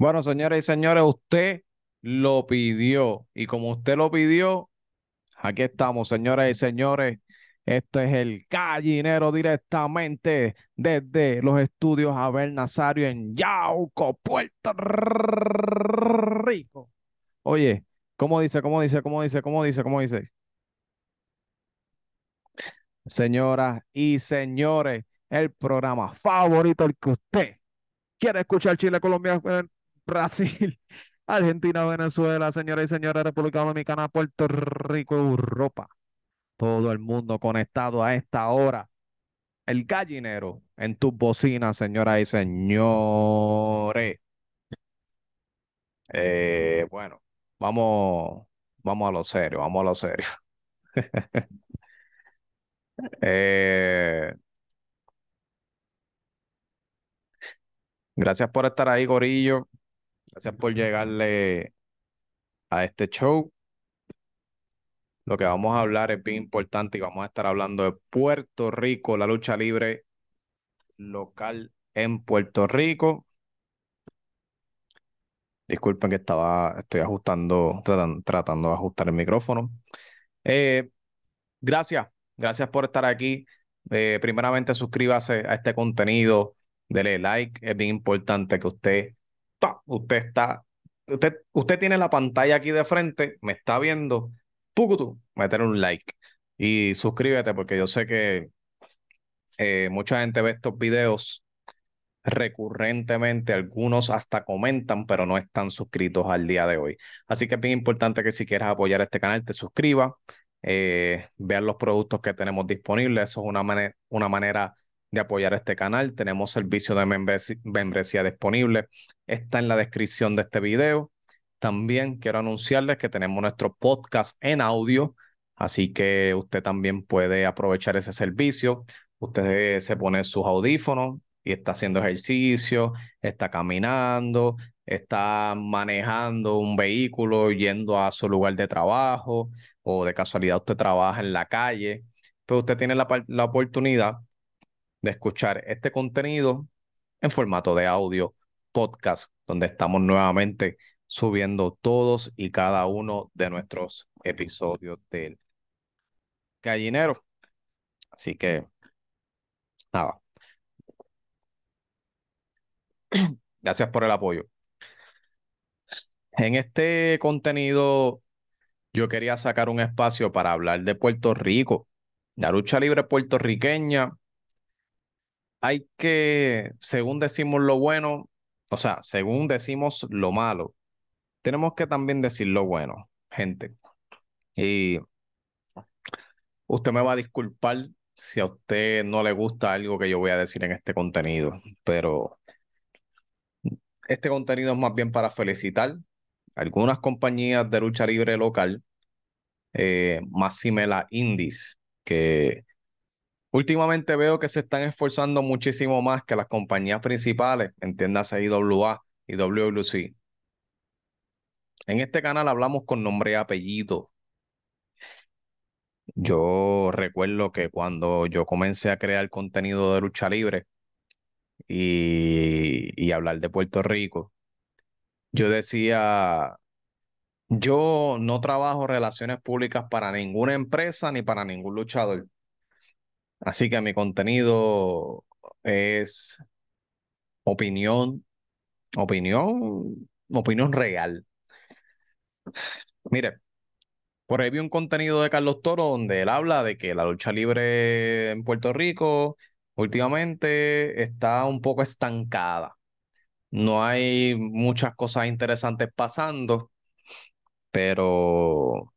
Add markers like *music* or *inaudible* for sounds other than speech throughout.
Bueno, señores y señores, usted lo pidió y como usted lo pidió, aquí estamos, señores y señores. Este es el gallinero directamente desde los estudios Abel Nazario en Yauco, Puerto Rico. Oye, ¿cómo dice? ¿Cómo dice? ¿Cómo dice? ¿Cómo dice? ¿Cómo dice? Señoras y señores, el programa favorito, el que usted quiere escuchar Chile, Colombia, Brasil, *laughs* Argentina, Venezuela, señoras y señores, República Dominicana, Puerto Rico, Europa. Todo el mundo conectado a esta hora. El gallinero en tus bocinas, señoras y señores. Eh, bueno, vamos, vamos a lo serio, vamos a lo serio. *laughs* Eh, gracias por estar ahí, Gorillo. Gracias por llegarle a este show. Lo que vamos a hablar es bien importante y vamos a estar hablando de Puerto Rico, la lucha libre local en Puerto Rico. Disculpen que estaba, estoy ajustando, tratando, de ajustar el micrófono. Eh, gracias, gracias por estar aquí. Eh, primeramente, suscríbase a este contenido, dele like, es bien importante que usted, usted está, usted, usted tiene la pantalla aquí de frente, me está viendo, tú, meter un like y suscríbete porque yo sé que eh, mucha gente ve estos videos recurrentemente, algunos hasta comentan, pero no están suscritos al día de hoy. Así que es bien importante que si quieres apoyar este canal, te suscribas, eh, vean los productos que tenemos disponibles. Eso es una, una manera de apoyar este canal. Tenemos servicio de membresía disponible. Está en la descripción de este video. También quiero anunciarles que tenemos nuestro podcast en audio, así que usted también puede aprovechar ese servicio. Usted se pone sus audífonos y está haciendo ejercicio, está caminando, está manejando un vehículo yendo a su lugar de trabajo o de casualidad usted trabaja en la calle, pero usted tiene la, la oportunidad de escuchar este contenido en formato de audio podcast, donde estamos nuevamente subiendo todos y cada uno de nuestros episodios del gallinero. Así que, nada. *clears throat* Gracias por el apoyo. En este contenido, yo quería sacar un espacio para hablar de Puerto Rico, la lucha libre puertorriqueña. Hay que, según decimos lo bueno, o sea, según decimos lo malo, tenemos que también decir lo bueno, gente. Y usted me va a disculpar si a usted no le gusta algo que yo voy a decir en este contenido, pero este contenido es más bien para felicitar algunas compañías de lucha libre local, eh, más la Indies, que últimamente veo que se están esforzando muchísimo más que las compañías principales, entiéndase IWA y WWC. En este canal hablamos con nombre y apellido. Yo recuerdo que cuando yo comencé a crear contenido de lucha libre y, y hablar de Puerto Rico, yo decía, yo no trabajo relaciones públicas para ninguna empresa ni para ningún luchador. Así que mi contenido es opinión, opinión, opinión real. Mire, por ahí vi un contenido de Carlos Toro donde él habla de que la lucha libre en Puerto Rico últimamente está un poco estancada. No hay muchas cosas interesantes pasando, pero...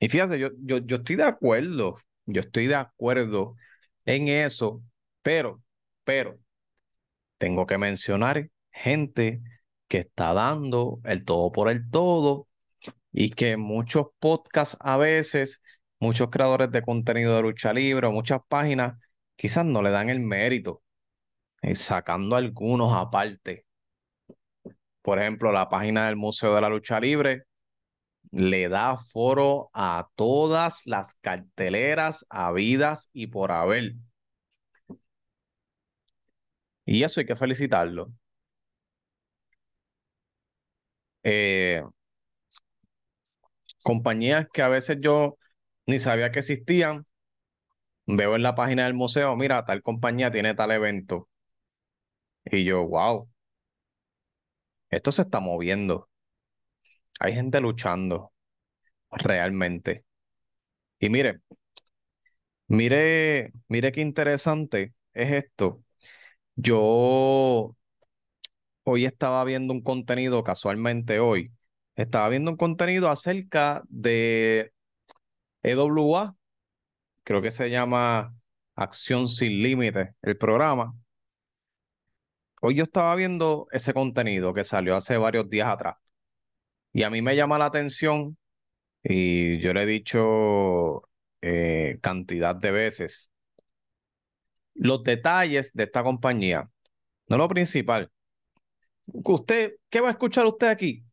Y fíjate, yo, yo, yo estoy de acuerdo, yo estoy de acuerdo en eso, pero, pero, tengo que mencionar gente que está dando el todo por el todo y que muchos podcasts a veces, muchos creadores de contenido de lucha libre muchas páginas quizás no le dan el mérito, eh, sacando algunos aparte. Por ejemplo, la página del Museo de la Lucha Libre le da foro a todas las carteleras habidas y por haber. Y eso hay que felicitarlo. eh, compañías que a veces yo ni sabía que existían. Veo en la página del museo, mira, tal compañía tiene tal evento. Y yo, wow, esto se está moviendo. Hay gente luchando realmente. Y mire, mire, mire qué interesante es esto. Yo hoy estaba viendo un contenido, casualmente hoy, estaba viendo un contenido acerca de EWA, creo que se llama Acción Sin Límites, el programa. Hoy yo estaba viendo ese contenido que salió hace varios días atrás y a mí me llama la atención y yo le he dicho eh, cantidad de veces los detalles de esta compañía, no lo principal. Usted, ¿qué va a escuchar usted aquí?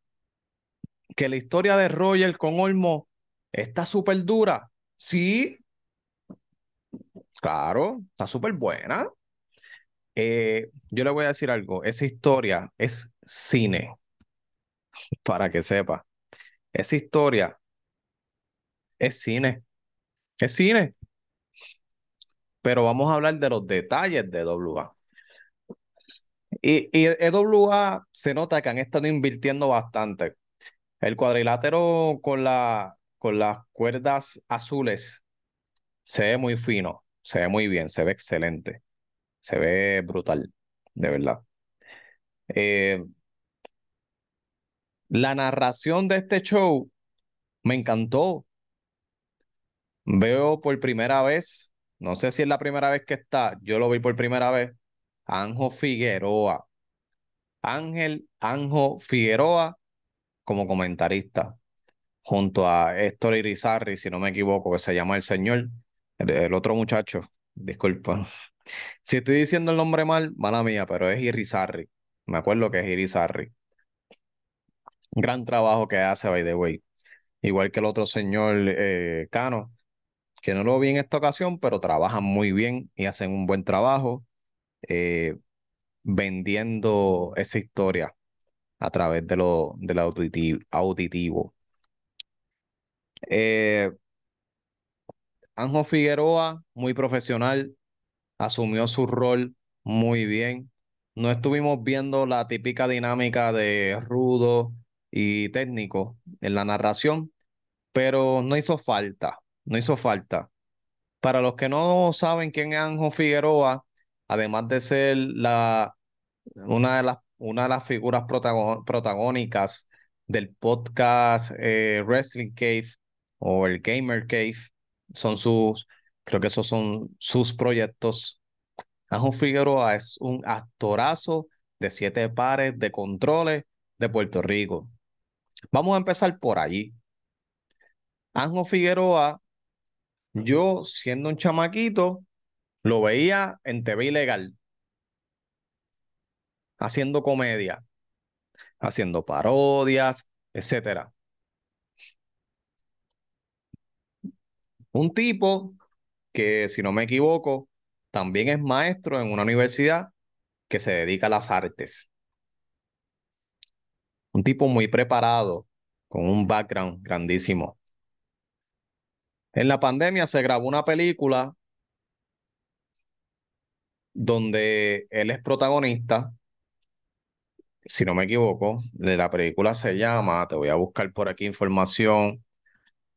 Que la historia de Roger con Olmo está súper dura. Sí, claro, está súper buena. Eh, yo le voy a decir algo, esa historia es cine, *laughs* para que sepa. Esa historia es cine, es cine. Pero vamos a hablar de los detalles de WA. Y, y EWA se nota que han estado invirtiendo bastante. El cuadrilátero con, la, con las cuerdas azules se ve muy fino, se ve muy bien, se ve excelente, se ve brutal, de verdad. Eh, la narración de este show me encantó. Veo por primera vez, no sé si es la primera vez que está, yo lo vi por primera vez, Anjo Figueroa. Ángel Anjo Figueroa como comentarista, junto a Héctor Irizarri, si no me equivoco, que se llama el señor, el, otro muchacho, disculpa. Si estoy diciendo el nombre mal, mala mía, pero es Irizarri. Me acuerdo que es Irizarri. Gran trabajo que hace, by the way. Igual que el otro señor eh, Cano, que no lo vi en esta ocasión, pero trabajan muy bien y hacen un buen trabajo eh, vendiendo esa historia a través de lo, del auditivo. auditivo. Eh, Anjo Figueroa, muy profesional, asumió su rol muy bien. No estuvimos viendo la típica dinámica de rudo y técnico en la narración, pero no hizo falta, no hizo falta. Para los que no saben quién es Anjo Figueroa, además de ser la, una de las una de las figuras protagónicas del podcast eh, Wrestling Cave o el Gamer Cave. Son sus, creo que esos son sus proyectos. Anjo Figueroa es un actorazo de siete pares de controles de Puerto Rico. Vamos a empezar por allí. Anjo Figueroa, yo siendo un chamaquito, lo veía en TV ilegal haciendo comedia, haciendo parodias, etcétera. Un tipo que, si no me equivoco, también es maestro en una universidad que se dedica a las artes. Un tipo muy preparado, con un background grandísimo. En la pandemia se grabó una película donde él es protagonista si no me equivoco, de la película se llama, te voy a buscar por aquí información,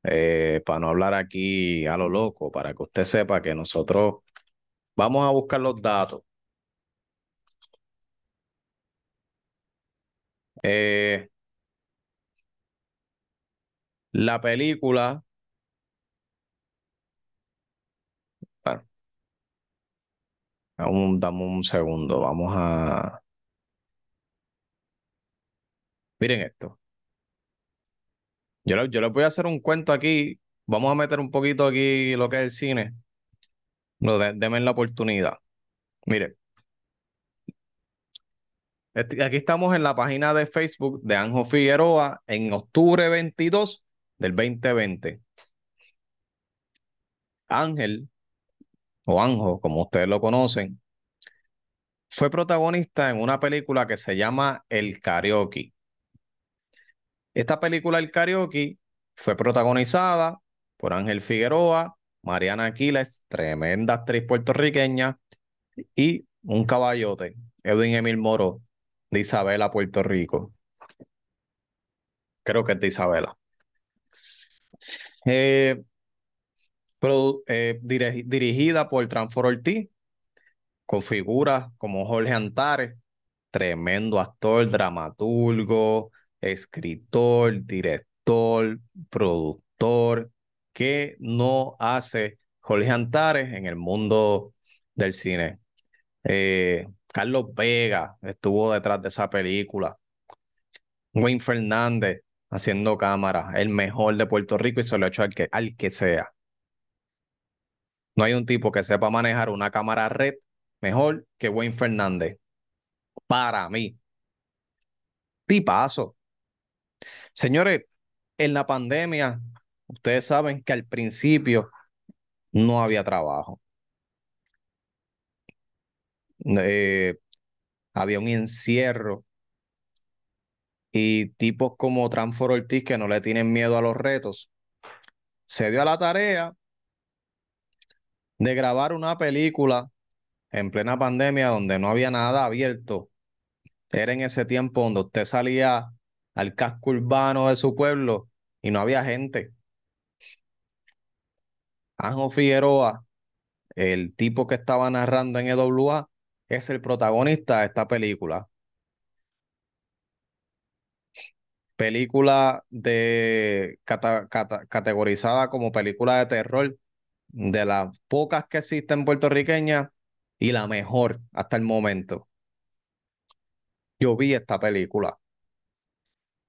eh, para no hablar aquí a lo loco, para que usted sepa que nosotros vamos a buscar los datos. Eh, la película, bueno, dame un segundo, vamos a... Miren esto. Yo, yo les voy a hacer un cuento aquí. Vamos a meter un poquito aquí lo que es el cine. No, denme la oportunidad. Miren. Este, aquí estamos en la página de Facebook de Anjo Figueroa en octubre 22 del 2020. Ángel, o Anjo, como ustedes lo conocen, fue protagonista en una película que se llama El Karaoke. Esta película, El Karaoke, fue protagonizada por Ángel Figueroa, Mariana Aquiles, tremenda actriz puertorriqueña, y un caballote, Edwin Emil Moro, de Isabela, Puerto Rico. Creo que es de Isabela. Eh, eh, dirigida por Transfor Ortiz, con figuras como Jorge Antares, tremendo actor, dramaturgo, escritor, director, productor, que no hace Jorge Antares en el mundo del cine. Eh, Carlos Vega estuvo detrás de esa película. Wayne Fernández haciendo cámara, el mejor de Puerto Rico y se lo ha hecho al que, al que sea. No hay un tipo que sepa manejar una cámara red mejor que Wayne Fernández. Para mí. Tipazo. Señores, en la pandemia, ustedes saben que al principio no había trabajo. Eh, había un encierro y tipos como Transfor Ortiz que no le tienen miedo a los retos, se dio a la tarea de grabar una película en plena pandemia donde no había nada abierto. Era en ese tiempo donde usted salía al casco urbano de su pueblo y no había gente. Anjo Figueroa, el tipo que estaba narrando en EWA, es el protagonista de esta película. Película de categorizada como película de terror, de las pocas que existen puertorriqueñas y la mejor hasta el momento. Yo vi esta película.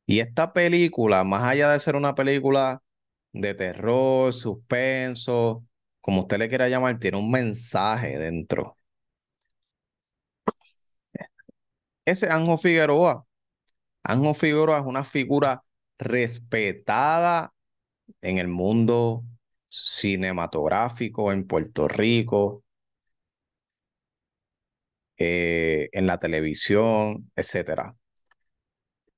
Y esta película, más allá de ser una película de terror, suspenso, como usted le quiera llamar, tiene un mensaje dentro. Ese Anjo Figueroa. Anjo Figueroa es una figura respetada en el mundo cinematográfico en Puerto Rico, eh, en la televisión, etcétera.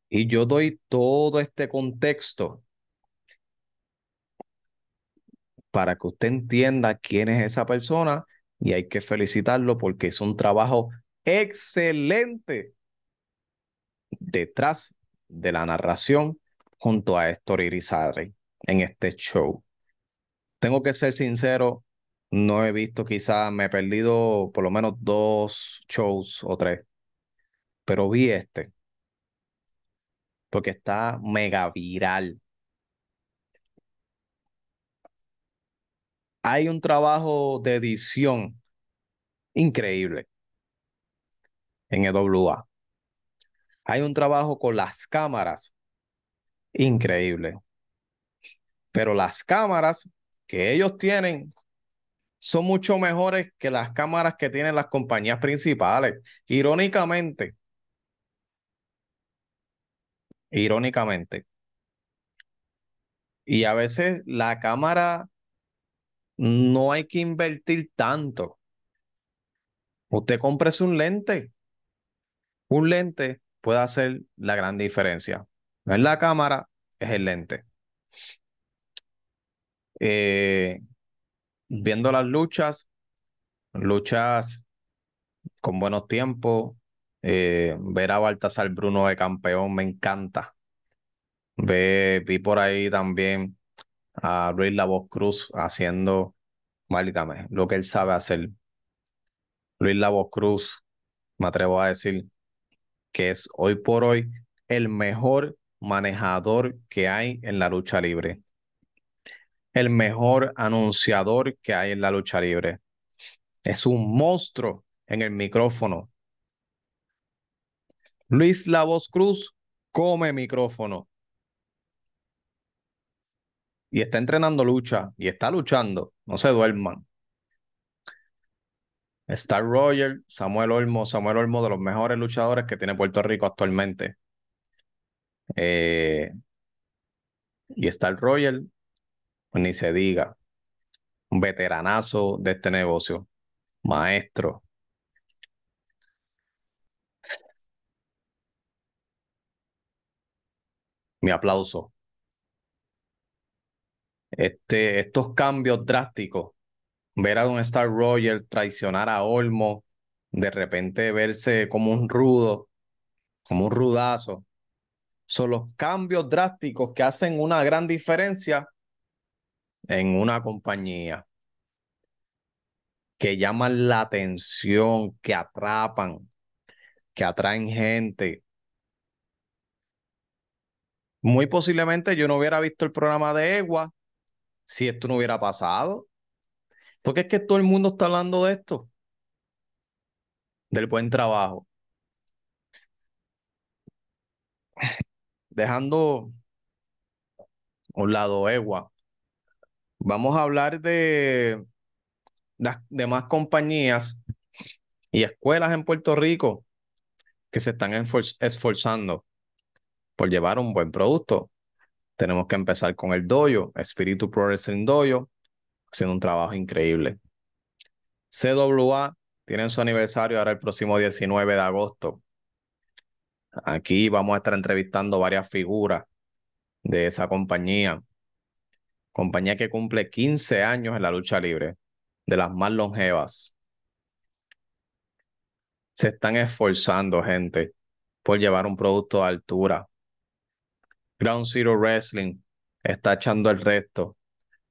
Y yo doy todo este contexto para que usted entienda quién es esa persona y hay que felicitarlo porque es un trabajo excelente detrás de la narración junto a Héctor Irizarry en este show. Tengo que ser sincero, no he visto, quizás me he perdido por lo menos dos shows o tres, pero vi este porque está mega viral. Hay un trabajo de edición increíble en EWA. Hay un trabajo con las cámaras increíble. Pero las cámaras que ellos tienen son mucho mejores que las cámaras que tienen las compañías principales. Irónicamente, irónicamente. Y a veces la cámara no hay que invertir tanto. Usted cómprese un lente. Un lente puede hacer la gran diferencia. No es la cámara, es el lente. Eh, viendo las luchas, luchas con buenos tiempos, eh, ver a Baltasar Bruno de campeón me encanta. Ve, vi por ahí también a Luis Voz Cruz haciendo, válgame, lo que él sabe hacer. Luis Voz Cruz, me atrevo a decir que es hoy por hoy el mejor manejador que hay en la lucha libre. El mejor anunciador que hay en la lucha libre. Es un monstruo en el micrófono. Luis La Voz Cruz come micrófono. Y está entrenando lucha y está luchando. No se duerman. Star Roger, Samuel Olmo, Samuel Olmo de los mejores luchadores que tiene Puerto Rico actualmente. Eh, y Star Roger, pues ni se diga. Un veteranazo de este negocio. Maestro. Mi aplauso. Este, estos cambios drásticos, ver a un Star Roger traicionar a Olmo, de repente verse como un rudo, como un rudazo, son los cambios drásticos que hacen una gran diferencia en una compañía, que llaman la atención, que atrapan, que atraen gente. Muy posiblemente yo no hubiera visto el programa de Egua si esto no hubiera pasado. Porque es que todo el mundo está hablando de esto, del buen trabajo. Dejando un lado Egua, vamos a hablar de las demás compañías y escuelas en Puerto Rico que se están esforzando por llevar un buen producto. Tenemos que empezar con el doyo, Espíritu Pro Wrestling Doyo, haciendo un trabajo increíble. CWA tiene su aniversario ahora el próximo 19 de agosto. Aquí vamos a estar entrevistando varias figuras de esa compañía. Compañía que cumple 15 años en la lucha libre, de las más longevas. Se están esforzando, gente, por llevar un producto a altura. Ground Zero Wrestling está echando el resto.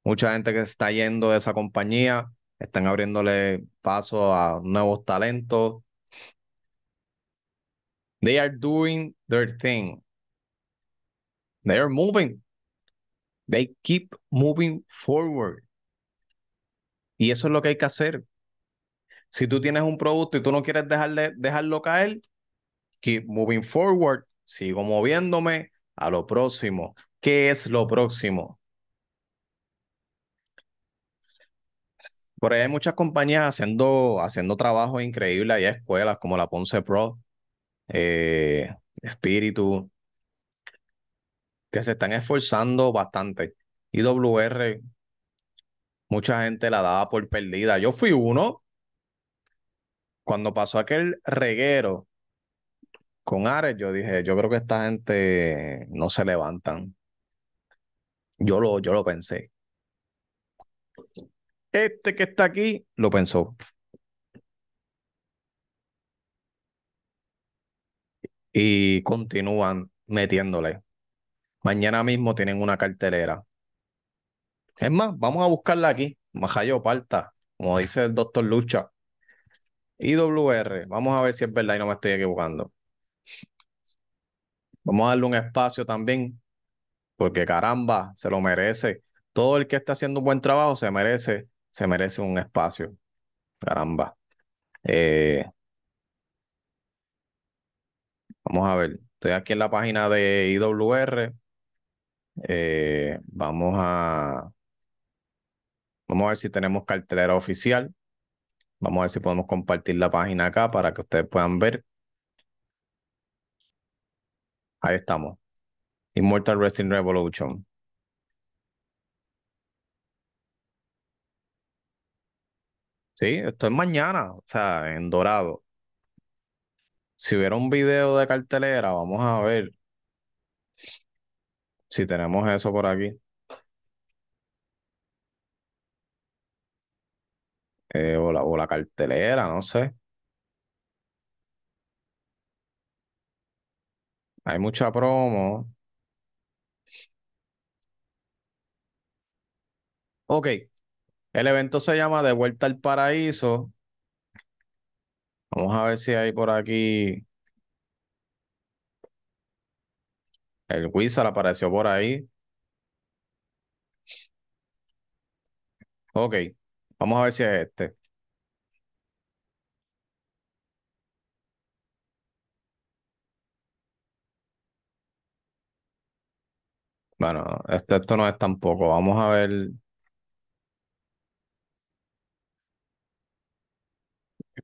Mucha gente que está yendo de esa compañía están abriéndole paso a nuevos talentos. They are doing their thing. They are moving. They keep moving forward. Y eso es lo que hay que hacer. Si tú tienes un producto y tú no quieres dejarle, dejarlo caer, keep moving forward. Sigo moviéndome a lo próximo. ¿Qué es lo próximo? Por ahí hay muchas compañías haciendo, haciendo trabajo increíble. Hay escuelas como la Ponce Pro, eh, Espíritu, que se están esforzando bastante. IWR, mucha gente la daba por perdida. Yo fui uno. Cuando pasó aquel reguero con Ares, yo dije, yo creo que esta gente no se levantan. Yo lo, yo lo pensé. Este que está aquí lo pensó. Y continúan metiéndole. Mañana mismo tienen una cartelera. Es más, vamos a buscarla aquí. Majayo Parta, como dice el doctor Lucha. IWR, vamos a ver si es verdad y no me estoy equivocando. Vamos a darle un espacio también, porque caramba, se lo merece. Todo el que está haciendo un buen trabajo se merece, se merece un espacio. Caramba. Eh, vamos a ver. Estoy aquí en la página de IWR. Eh, vamos a vamos a ver si tenemos cartelera oficial. Vamos a ver si podemos compartir la página acá para que ustedes puedan ver. Ahí estamos. Immortal Wrestling Revolution. Sí, esto es mañana, o sea, en dorado. Si hubiera un video de cartelera, vamos a ver si tenemos eso por aquí. Eh, o, la, o la cartelera, no sé. Hay mucha promo. Ok, el evento se llama De Vuelta al Paraíso. Vamos a ver si hay por aquí. El Wizard apareció por ahí. Ok, vamos a ver si es este. Bueno, esto, esto no es tampoco. Vamos a ver.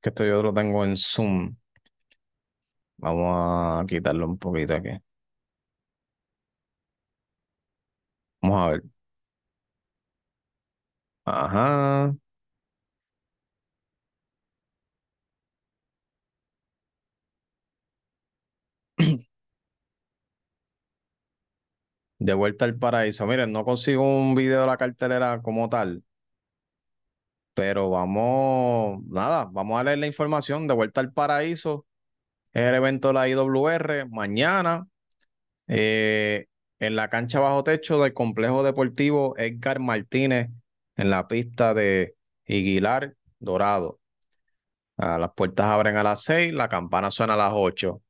Que esto yo lo tengo en Zoom. Vamos a quitarlo un poquito aquí. Vamos a ver. Ajá. *clears throat* De vuelta al paraíso. Miren, no consigo un video de la cartelera como tal, pero vamos, nada, vamos a leer la información. De vuelta al paraíso. Es el evento de la IWR mañana eh, en la cancha bajo techo del complejo deportivo Edgar Martínez en la pista de Iguilar Dorado. Ah, las puertas abren a las 6, la campana suena a las 8.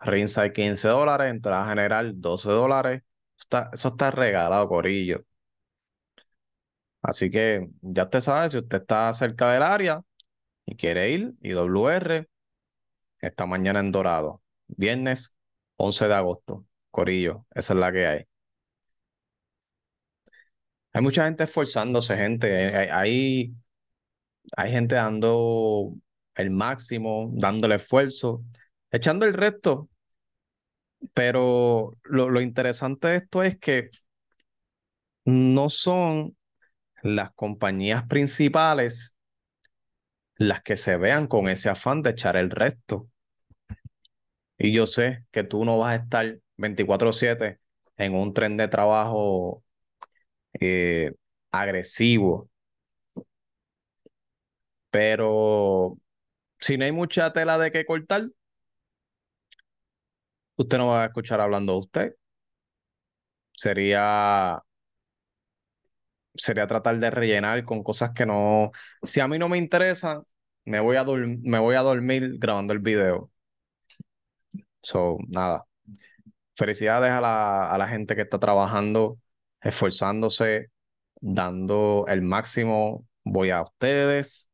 Ringside 15 dólares, entrada general 12 dólares. Está, eso está regalado, Corillo. Así que ya usted sabe, si usted está cerca del área y quiere ir, IWR, esta mañana en Dorado, viernes 11 de agosto. Corillo, esa es la que hay. Hay mucha gente esforzándose, gente. Hay, hay, gente dando el máximo, dándole esfuerzo, echando el resto. Pero lo, lo interesante de esto es que no son las compañías principales las que se vean con ese afán de echar el resto. Y yo sé que tú no vas a estar 24/7 en un tren de trabajo eh, agresivo. Pero si no hay mucha tela de que cortar, usted no va a escuchar hablando de usted. Sería sería tratar de rellenar con cosas que no, si a mí no me interesa, me voy a, me voy a dormir grabando el video. So, nada. Felicidades a la, a la gente que está trabajando, esforzándose, dando el máximo. Voy a ustedes.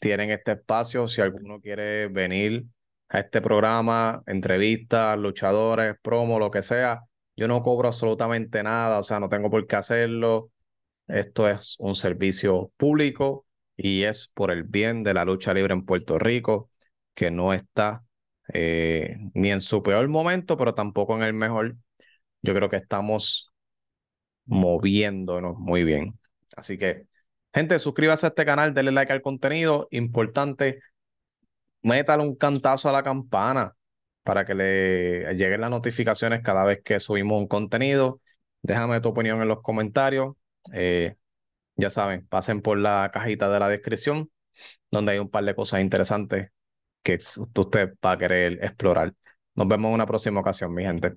Tienen este espacio. Si alguno quiere venir a este programa, entrevistas, luchadores, promo, lo que sea, yo no cobro absolutamente nada, o sea, no tengo por qué hacerlo. Esto es un servicio público y es por el bien de la lucha libre en Puerto Rico, que no está eh, ni en su peor momento, pero tampoco en el mejor. Yo creo que estamos moviéndonos muy bien. Así que, gente, suscríbase a este canal, denle like al contenido. Importante, métale un cantazo a la campana para que le lleguen las notificaciones cada vez que subimos un contenido. Déjame tu opinión en los comentarios. Eh, ya saben, pasen por la cajita de la descripción, donde hay un par de cosas interesantes que usted va a querer explorar. Nos vemos en una próxima ocasión, mi gente.